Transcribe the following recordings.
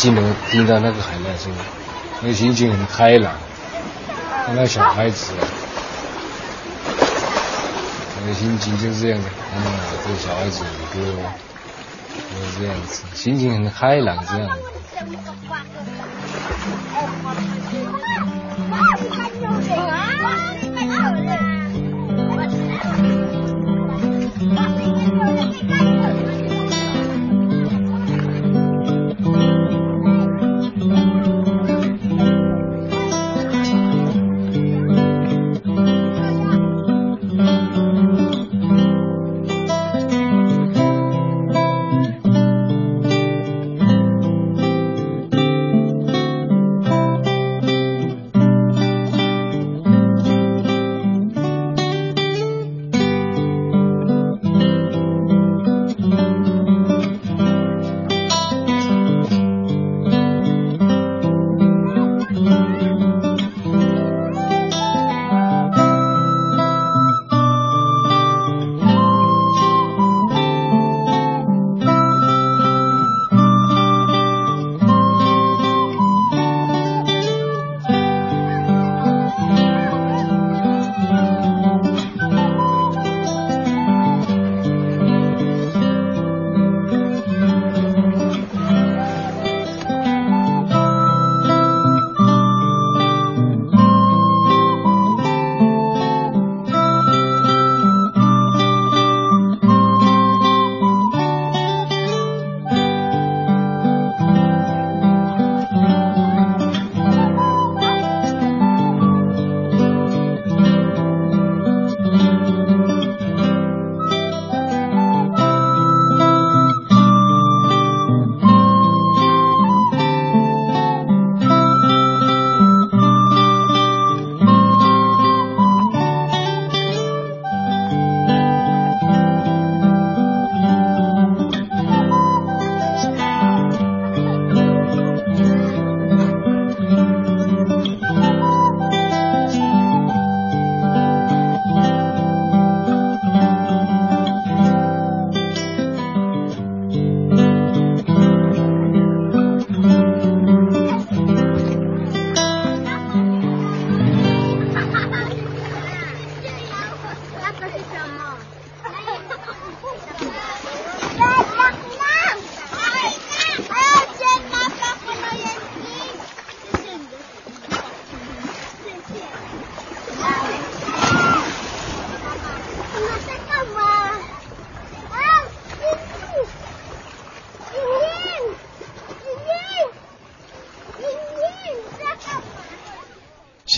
进门听到那个海浪声，那个心情很开朗，看那小孩子，那个心情就是这样的。啊，这个小孩子的歌，就是这样子，心情很开朗这样。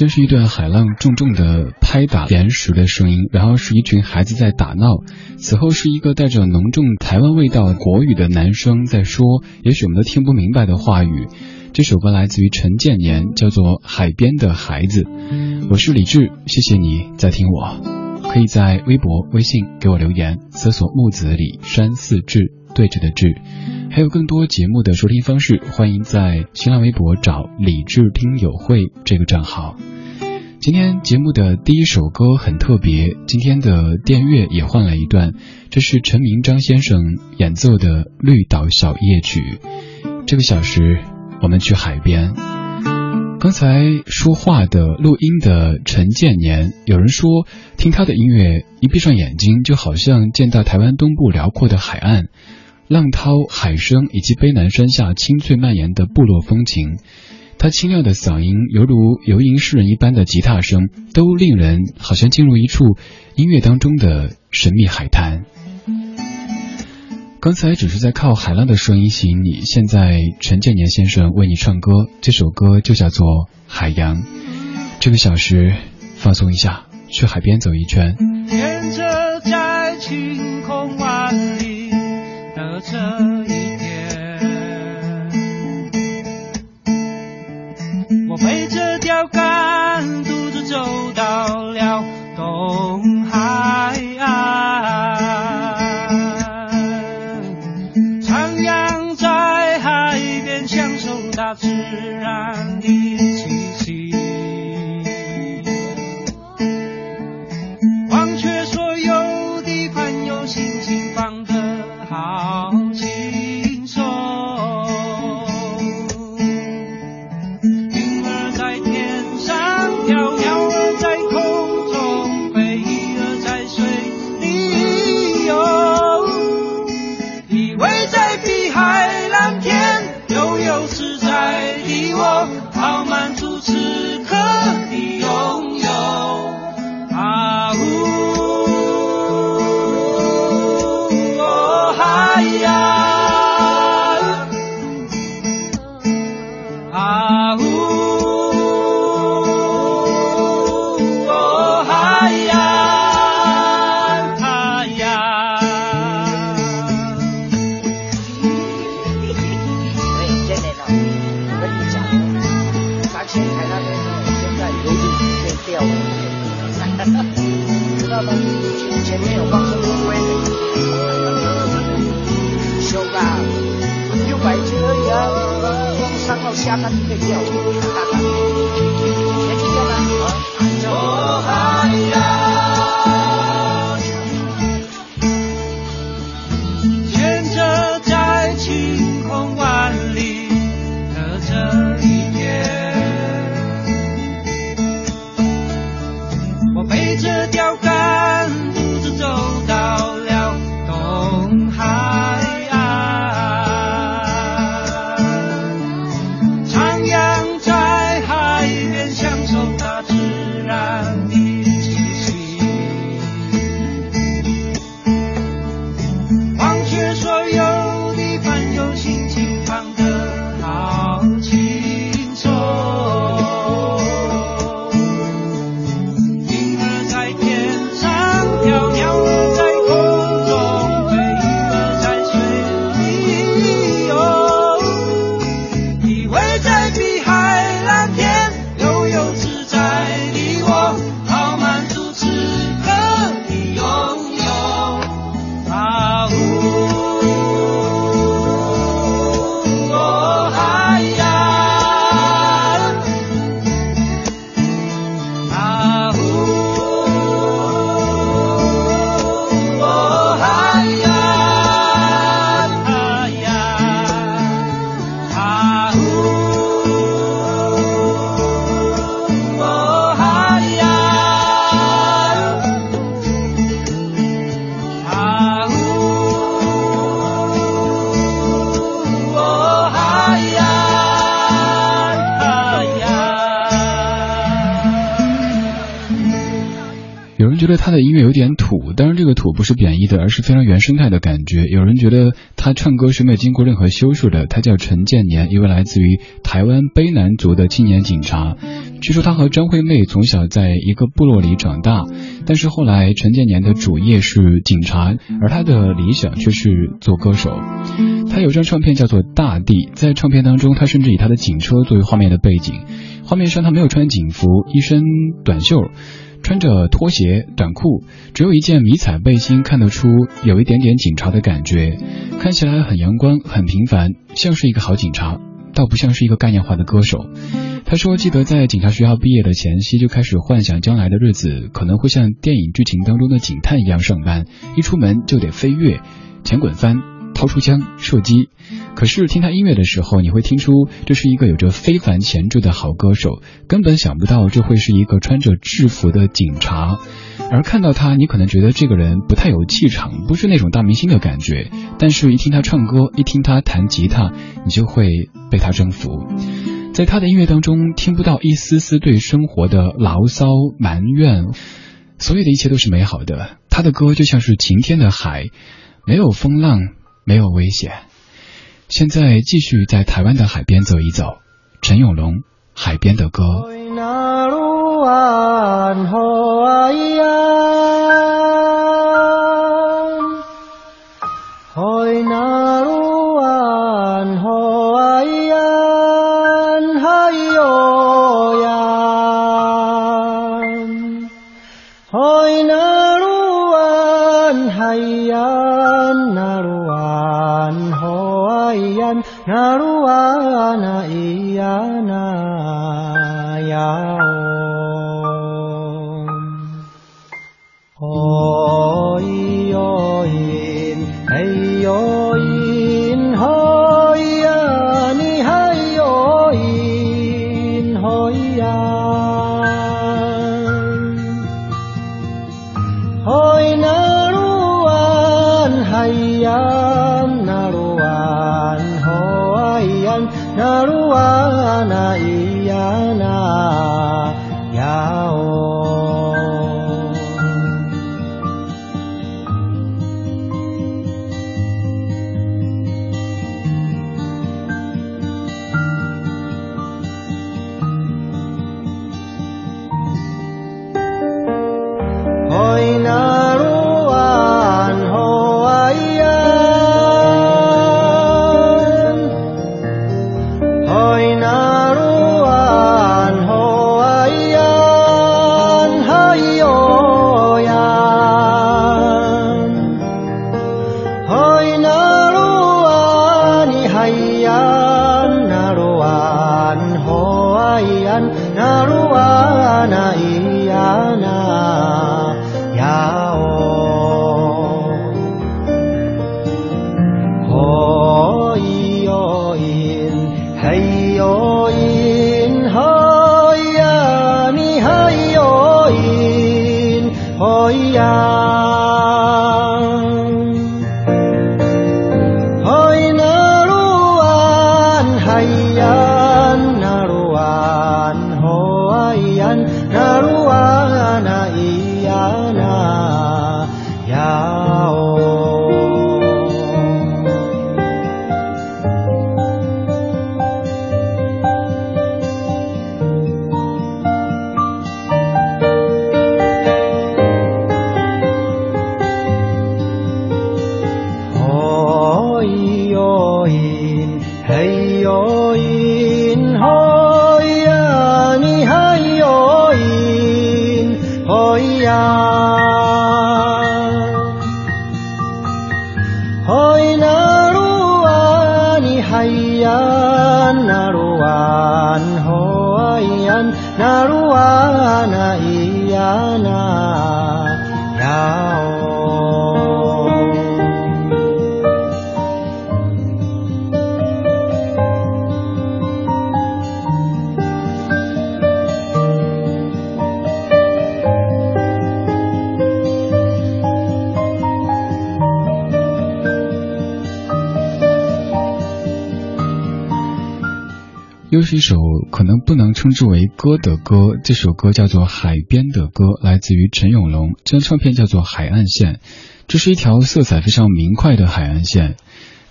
先是一段海浪重重的拍打岩石的声音，然后是一群孩子在打闹，此后是一个带着浓重台湾味道国语的男生在说，也许我们都听不明白的话语。这首歌来自于陈建年，叫做《海边的孩子》。我是李志，谢谢你在听我，可以在微博、微信给我留言，搜索木子李山四志对着的志。还有更多节目的收听方式，欢迎在新浪微博找“理智听友会”这个账号。今天节目的第一首歌很特别，今天的电乐也换了一段，这是陈明章先生演奏的《绿岛小夜曲》。这个小时我们去海边。刚才说话的录音的陈建年，有人说听他的音乐，一闭上眼睛就好像见到台湾东部辽阔的海岸。浪涛、海声以及卑南山下清脆蔓延的部落风情，他清亮的嗓音犹如游吟诗人一般的吉他声，都令人好像进入一处音乐当中的神秘海滩。刚才只是在靠海浪的声音吸引你，现在陈建年先生为你唱歌，这首歌就叫做《海洋》。这个小时放松一下，去海边走一圈。沿着他的音乐有点土，当然这个土不是贬义的，而是非常原生态的感觉。有人觉得他唱歌是没有经过任何修饰的。他叫陈建年，一位来自于台湾卑南族的青年警察。据说他和张惠妹从小在一个部落里长大，但是后来陈建年的主业是警察，而他的理想却是做歌手。他有张唱片叫做《大地》，在唱片当中，他甚至以他的警车作为画面的背景，画面上他没有穿警服，一身短袖。穿着拖鞋、短裤，只有一件迷彩背心，看得出有一点点警察的感觉，看起来很阳光、很平凡，像是一个好警察，倒不像是一个概念化的歌手。他说，记得在警察学校毕业的前夕，就开始幻想将来的日子可能会像电影剧情当中的警探一样上班，一出门就得飞跃、前滚翻、掏出枪射击。可是听他音乐的时候，你会听出这是一个有着非凡潜质的好歌手，根本想不到这会是一个穿着制服的警察。而看到他，你可能觉得这个人不太有气场，不是那种大明星的感觉。但是，一听他唱歌，一听他弹吉他，你就会被他征服。在他的音乐当中，听不到一丝丝对生活的牢骚埋怨，所有的一切都是美好的。他的歌就像是晴天的海，没有风浪，没有危险。现在继续在台湾的海边走一走，陈永龙《海边的歌》。称之为歌的歌，这首歌叫做《海边的歌》，来自于陈永龙，这张唱片叫做《海岸线》，这是一条色彩非常明快的海岸线。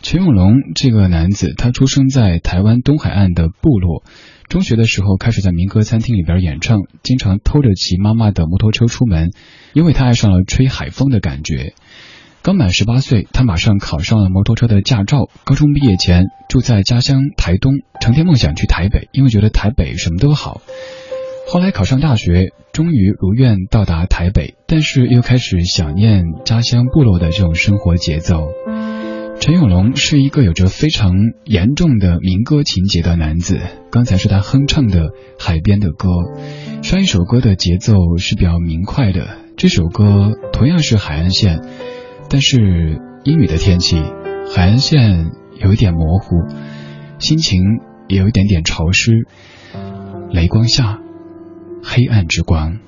陈永龙这个男子，他出生在台湾东海岸的部落，中学的时候开始在民歌餐厅里边演唱，经常偷着骑妈妈的摩托车出门，因为他爱上了吹海风的感觉。刚满十八岁，他马上考上了摩托车的驾照。高中毕业前，住在家乡台东，成天梦想去台北，因为觉得台北什么都好。后来考上大学，终于如愿到达台北，但是又开始想念家乡部落的这种生活节奏。陈永龙是一个有着非常严重的民歌情节的男子。刚才是他哼唱的《海边的歌》，上一首歌的节奏是比较明快的，这首歌同样是海岸线。但是阴雨的天气，海岸线有一点模糊，心情也有一点点潮湿。雷光下，黑暗之光。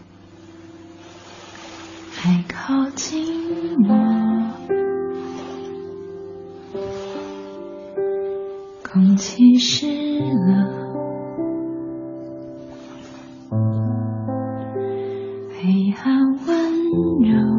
还靠近我，空气湿了，黑暗温柔。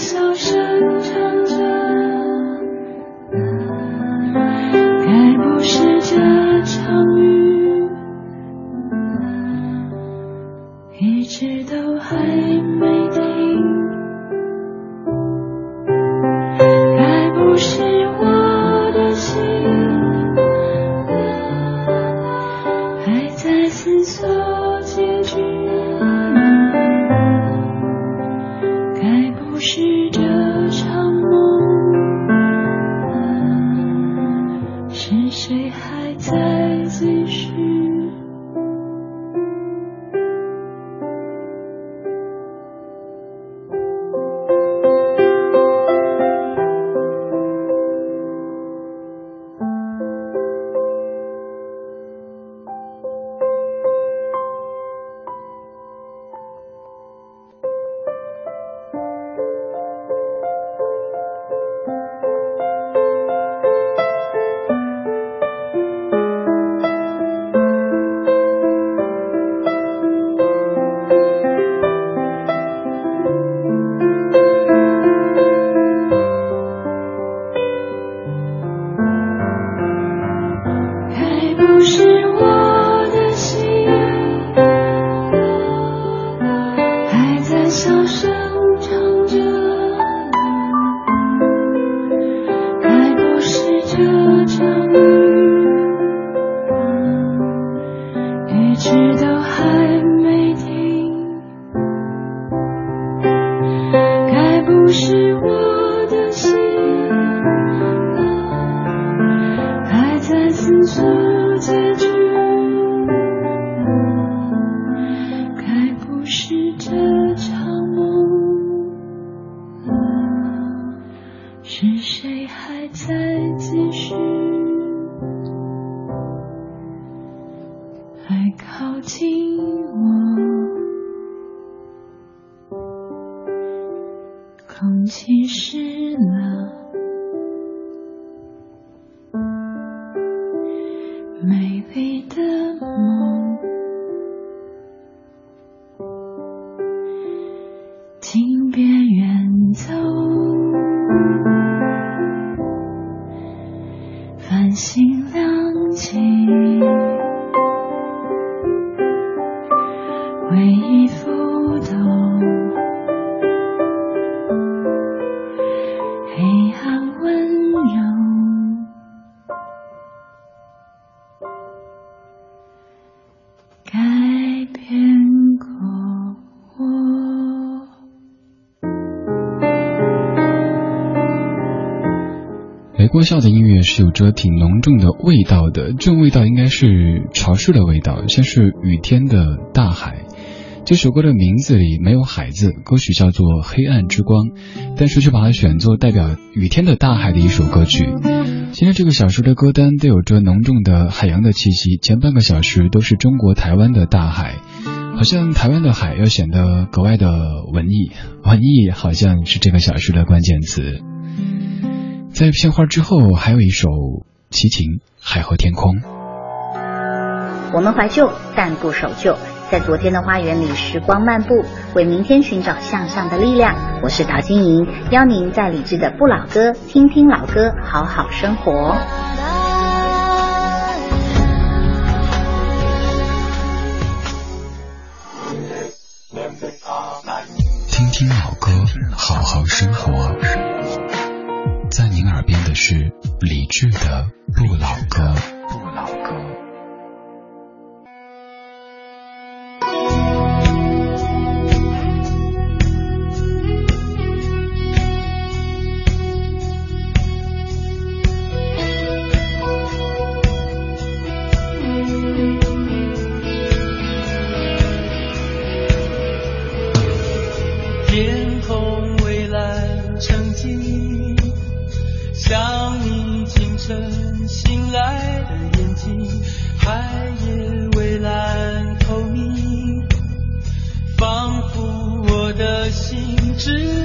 笑声雷国笑的音乐是有着挺浓重的味道的，这种味道应该是潮湿的味道，像是雨天的大海。这首歌的名字里没有海字，歌曲叫做《黑暗之光》，但是却把它选作代表雨天的大海的一首歌曲。今天这个小时的歌单都有着浓重的海洋的气息，前半个小时都是中国台湾的大海，好像台湾的海要显得格外的文艺，文艺好像是这个小时的关键词。在片花之后，还有一首齐秦《海和天空》。我们怀旧，但不守旧，在昨天的花园里时光漫步，为明天寻找向上的力量。我是陶晶莹，邀您在理智的不老歌，听听老歌，好好生活。听听老歌，好好生活。在您耳边的是李志的不老歌。不老歌。是。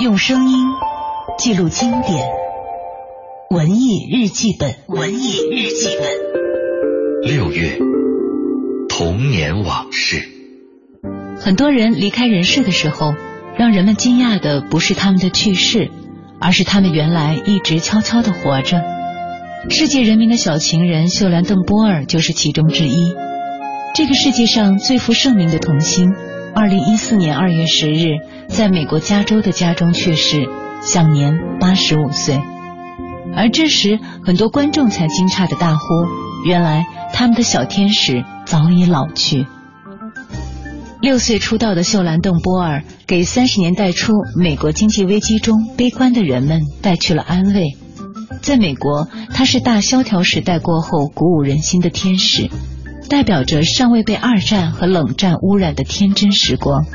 用声音记录经典，文艺日记本，文艺日记本。六月，童年往事。很多人离开人世的时候，让人们惊讶的不是他们的去世，而是他们原来一直悄悄的活着。世界人民的小情人秀兰·邓波尔就是其中之一。这个世界上最负盛名的童星，二零一四年二月十日，在美国加州的家中去世，享年八十五岁。而这时，很多观众才惊诧的大呼：“原来他们的小天使早已老去。”六岁出道的秀兰·邓波尔，给三十年代初美国经济危机中悲观的人们带去了安慰。在美国，她是大萧条时代过后鼓舞人心的天使，代表着尚未被二战和冷战污染的天真时光。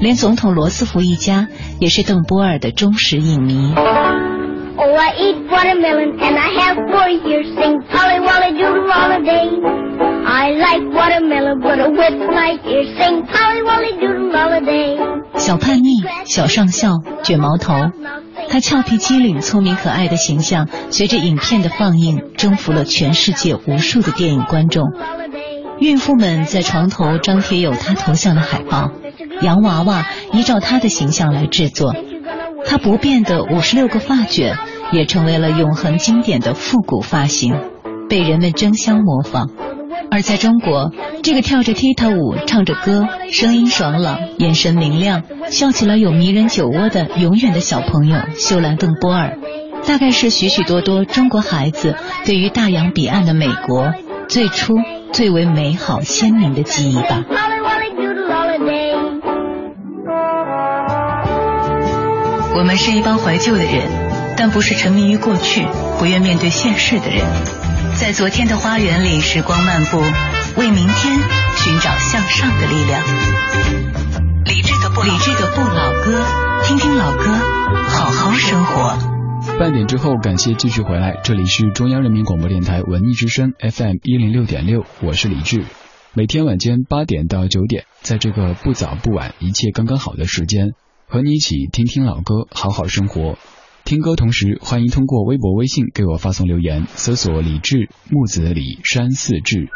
连总统罗斯福一家也是邓波尔的忠实影迷。我 eat watermelon and I have four ears. Sing Polly Wolly Doodle all the day. I like watermelon, but it whips my ears. Sing Polly Wolly Doodle all the day. 小叛逆，小上校，卷毛头，他俏皮机灵、聪明可爱的形象，随着影片的放映，征服了全世界无数的电影观众。孕妇们在床头张贴有他头像的海报，洋娃娃依照他的形象来制作。他不变的五十六个发卷也成为了永恒经典的复古发型，被人们争相模仿。而在中国，这个跳着踢踏舞、唱着歌、声音爽朗、眼神明亮、笑起来有迷人酒窝的永远的小朋友秀兰顿·波尔，大概是许许多多中国孩子对于大洋彼岸的美国最初最为美好鲜明的记忆吧。我们是一帮怀旧的人，但不是沉迷于过去、不愿面对现实的人。在昨天的花园里，时光漫步，为明天寻找向上的力量。理智的不理智的不老歌，听听老歌，好好生活。半点之后，感谢继续回来，这里是中央人民广播电台文艺之声 FM 一零六点六，我是李志。每天晚间八点到九点，在这个不早不晚、一切刚刚好的时间，和你一起听听老歌，好好生活。听歌同时，欢迎通过微博、微信给我发送留言，搜索李志木子李山寺志。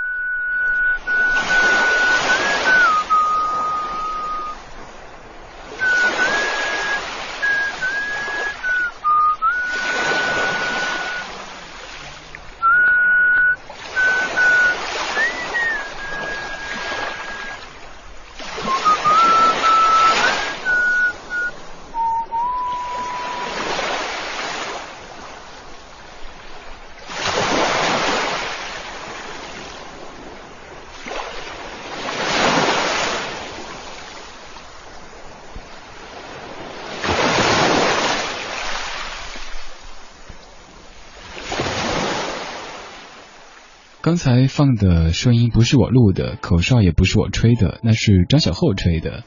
刚才放的声音不是我录的，口哨也不是我吹的，那是张小厚吹的。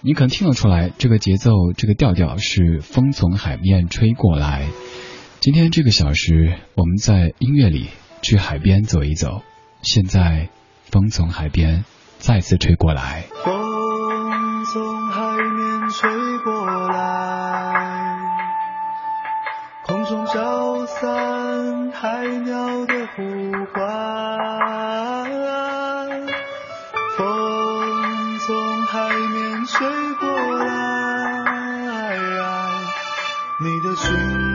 你可能听得出来，这个节奏、这个调调是风从海面吹过来。今天这个小时，我们在音乐里去海边走一走。现在，风从海边再次吹过来。风从海面吹过来，空中飘散海鸟的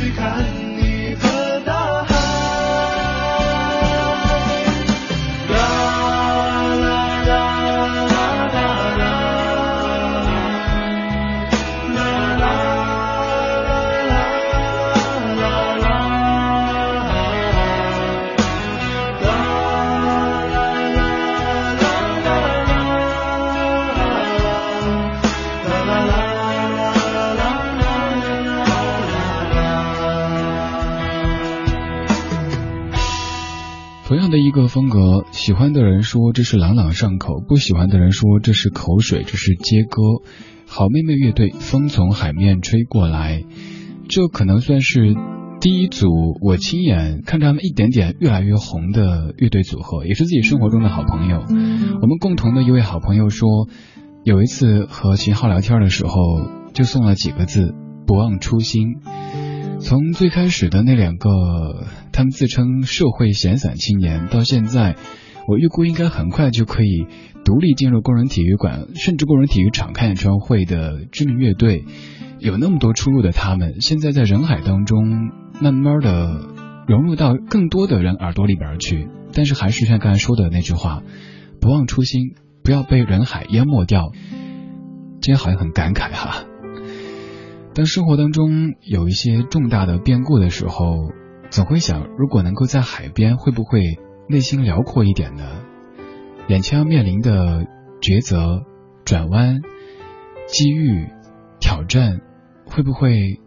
去看。一个风格，喜欢的人说这是朗朗上口，不喜欢的人说这是口水，这是接歌。好妹妹乐队《风从海面吹过来》，这可能算是第一组我亲眼看着他们一点点越来越红的乐队组合，也是自己生活中的好朋友。我们共同的一位好朋友说，有一次和秦昊聊天的时候，就送了几个字：不忘初心。从最开始的那两个，他们自称社会闲散青年，到现在，我预估应该很快就可以独立进入工人体育馆，甚至工人体育场开演唱会的知名乐队。有那么多出路的他们，现在在人海当中，慢慢的融入到更多的人耳朵里边去。但是还是像刚才说的那句话，不忘初心，不要被人海淹没掉。今天好像很感慨哈。当生活当中有一些重大的变故的时候，总会想，如果能够在海边，会不会内心辽阔一点呢？眼前要面临的抉择、转弯、机遇、挑战，会不会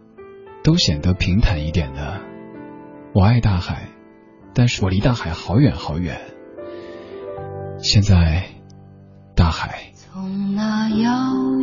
都显得平坦一点呢？我爱大海，但是我离大海好远好远。现在，大海。从那遥远海边慢慢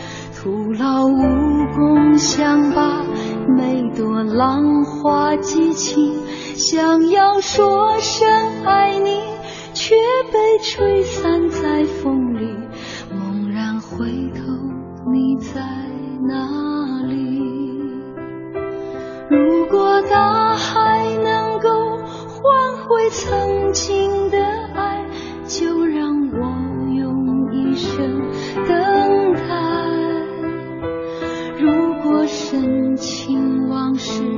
徒劳无功，想把每朵浪花记起，想要说声爱你，却被吹散在风里。猛然回头，你在哪里？如果大海能够换回曾经的爱，就让我用一生等待。深情往事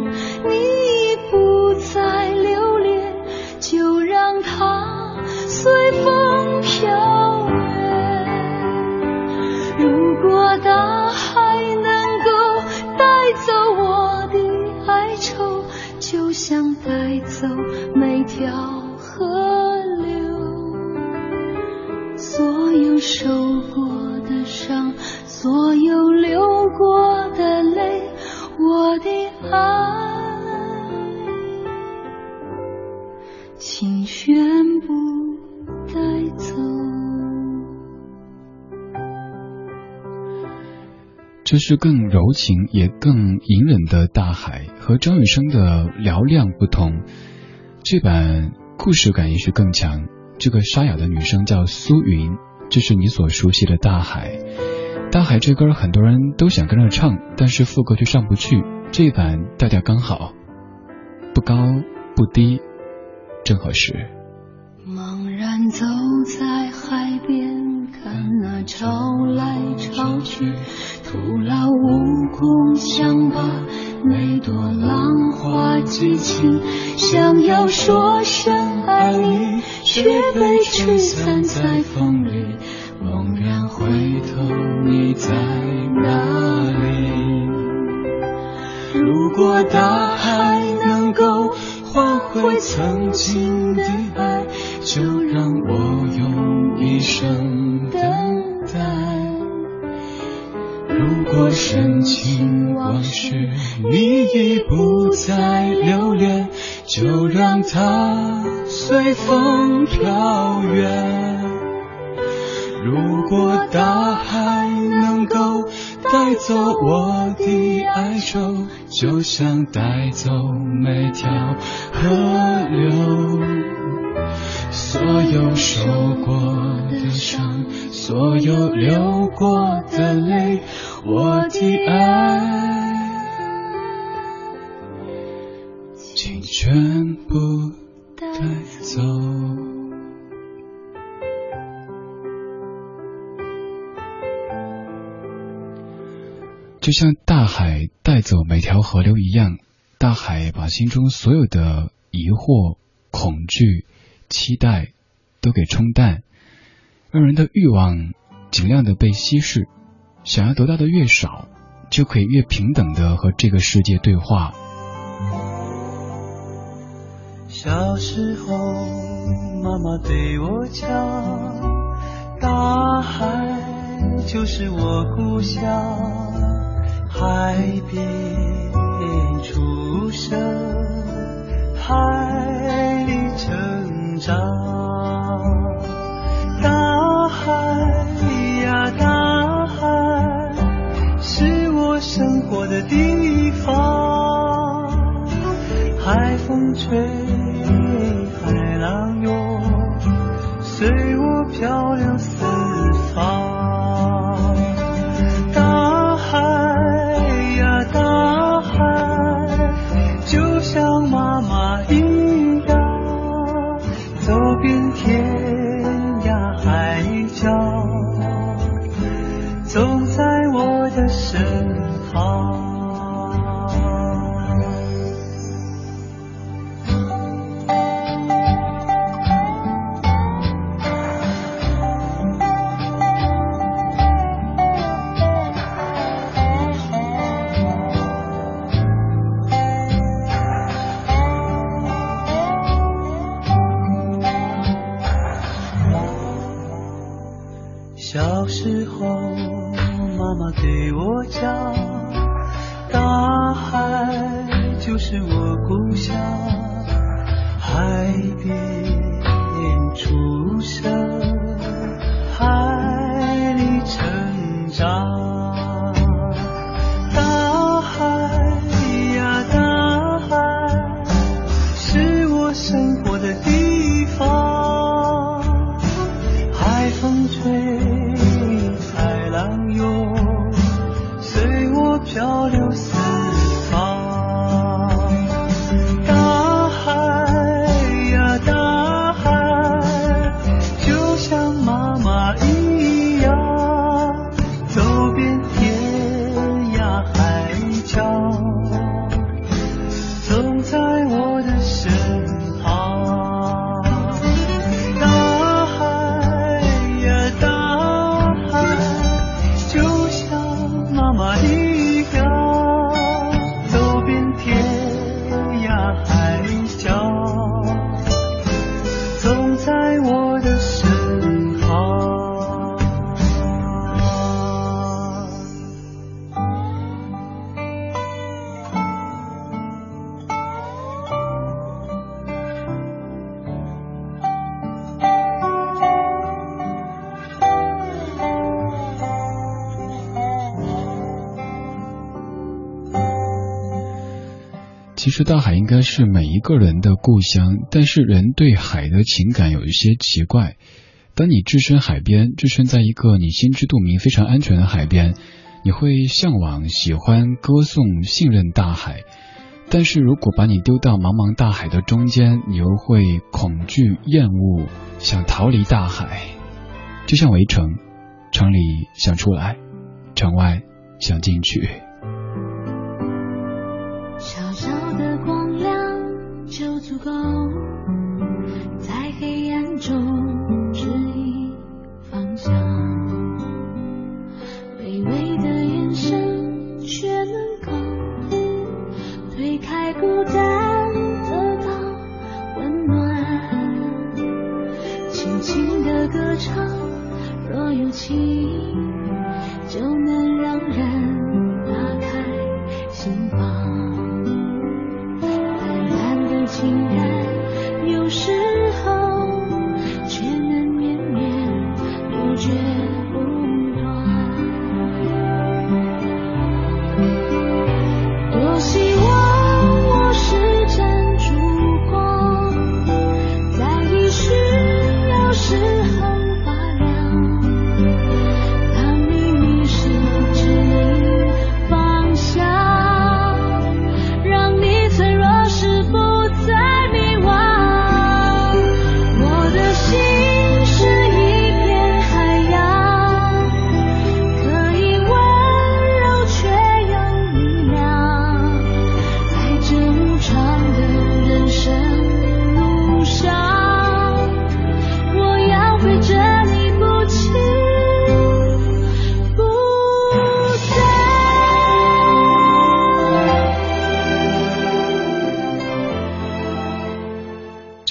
这是更柔情也更隐忍的大海，和张雨生的嘹亮不同。这版故事感也许更强。这个沙哑的女生叫苏云，这是你所熟悉的大海。大海这歌很多人都想跟着唱，但是副歌却上不去。这版调调刚好，不高不低，正合适。茫然走在海边，看那潮来潮去，徒劳无功，想把每朵浪花记起，想要说声爱你，却被吹散在风里。猛然回头，你在哪里？如果大海能够换回曾经的爱，就让我用一生等待。如果深情往事，你已不再留恋，就让它随风飘远。如果大海能够带走我的哀愁，就像带走每条河流。所有受过的伤，所有流过的泪，我的爱，请全部带走。就像大海带走每条河流一样，大海把心中所有的疑惑、恐惧、期待都给冲淡，让人的欲望尽量的被稀释。想要得到的越少，就可以越平等的和这个世界对话。小时候，妈妈对我讲，大海就是我故乡，海边出生，海里成上。大海呀，大海，是我生活的地方。海风吹，海浪涌，随我漂漂流实大海应该是每一个人的故乡，但是人对海的情感有一些奇怪。当你置身海边，置身在一个你心知肚明、非常安全的海边，你会向往、喜欢、歌颂、信任大海。但是如果把你丢到茫茫大海的中间，你又会恐惧、厌恶，想逃离大海。就像围城，城里想出来，城外想进去。小小的就足够，在黑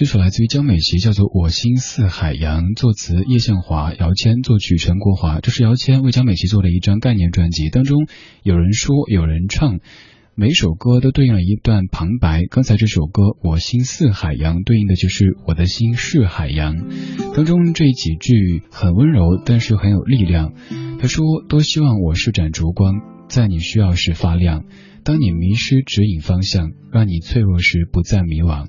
这首来自于江美琪，叫做《我心似海洋》，作词叶向华，姚谦作曲陈国华。这是姚谦为江美琪做的一张概念专辑，当中有人说，有人唱。每首歌都对应了一段旁白。刚才这首歌《我心似海洋》对应的就是我的心是海洋。当中这几句很温柔，但是很有力量。他说：“多希望我是盏烛光，在你需要时发亮。当你迷失指引方向，让你脆弱时不再迷惘。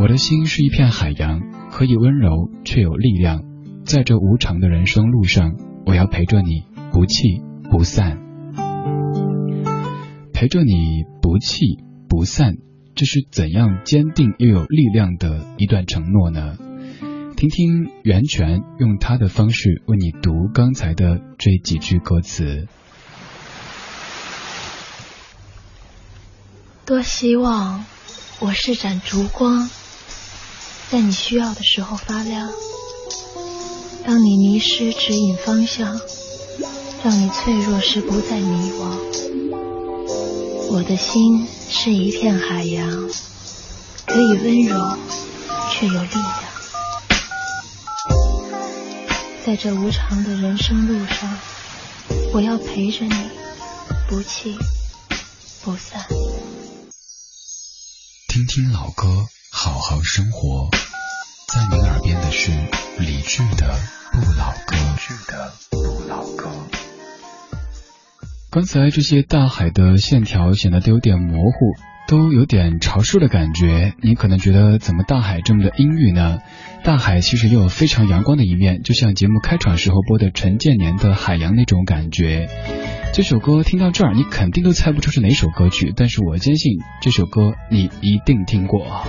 我的心是一片海洋，可以温柔却有力量。在这无常的人生路上，我要陪着你，不弃不散。”陪着你不弃不散，这是怎样坚定又有力量的一段承诺呢？听听袁泉用他的方式为你读刚才的这几句歌词。多希望我是盏烛光，在你需要的时候发亮。当你迷失指引方向，让你脆弱时不再迷惘。我的心是一片海洋，可以温柔，却有力量。在这无常的人生路上，我要陪着你，不弃不散。听听老歌，好好生活。在您耳边的是理智的不老歌。理智的不老歌。刚才这些大海的线条显得都有点模糊，都有点潮湿的感觉。你可能觉得怎么大海这么的阴郁呢？大海其实也有非常阳光的一面，就像节目开场时候播的陈建年的《海洋》那种感觉。这首歌听到这儿，你肯定都猜不出是哪首歌曲，但是我坚信这首歌你一定听过。啊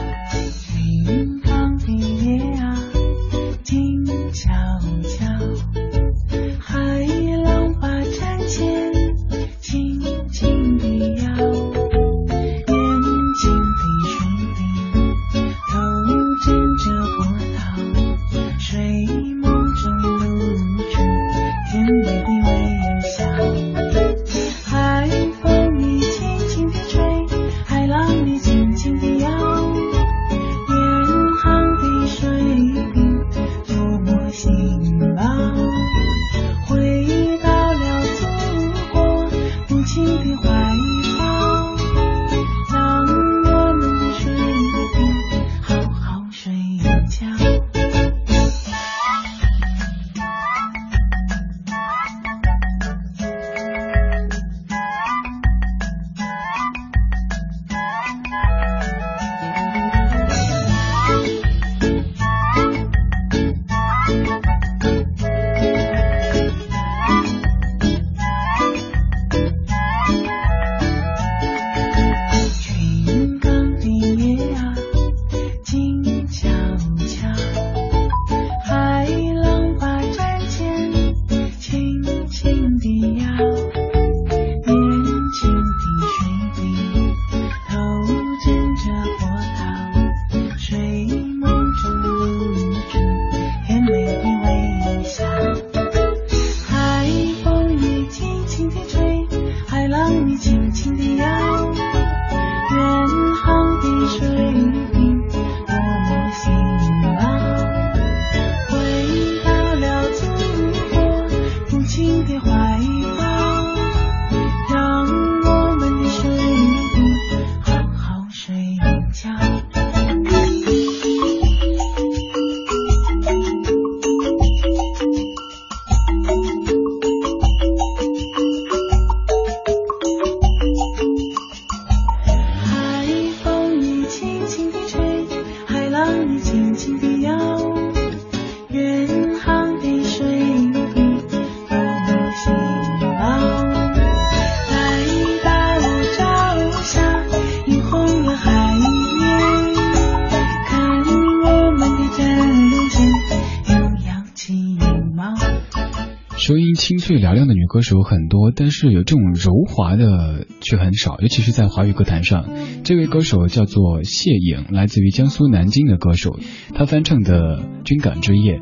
歌手很多，但是有这种柔滑的却很少，尤其是在华语歌坛上。这位歌手叫做谢颖，来自于江苏南京的歌手，他翻唱的《军港之夜》，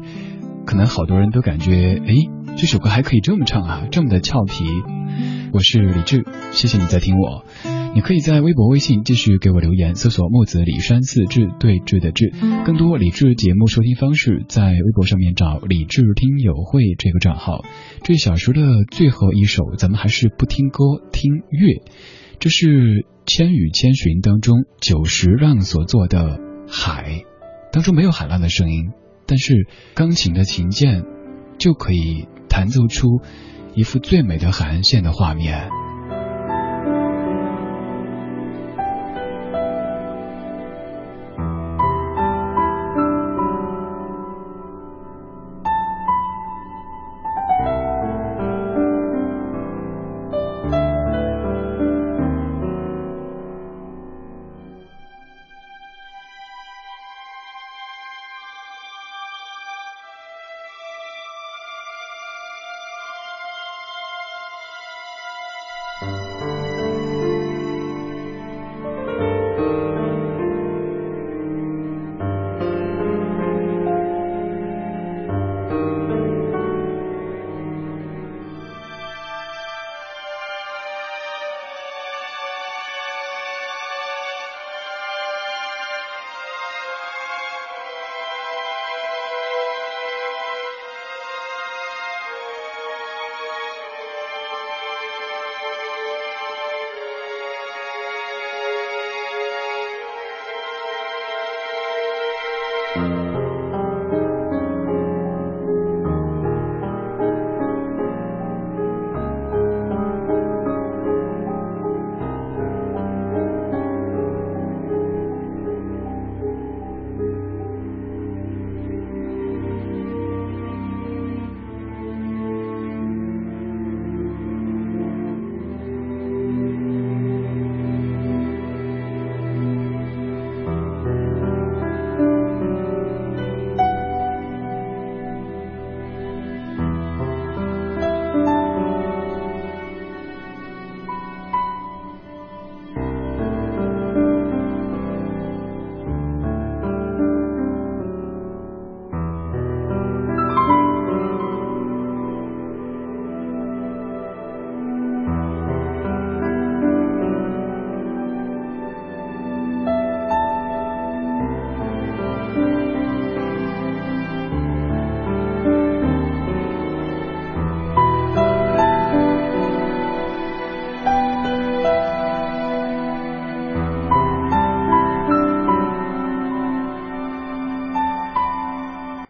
可能好多人都感觉，哎，这首歌还可以这么唱啊，这么的俏皮。我是李志，谢谢你在听我。你可以在微博、微信继续给我留言，搜索木子李山四志对峙的志。更多理智节目收听方式，在微博上面找理智听友会这个账号。这小时的最后一首，咱们还是不听歌，听乐。这是《千与千寻》当中久石让所做的《海》，当中没有海浪的声音，但是钢琴的琴键就可以弹奏出一幅最美的海岸线的画面。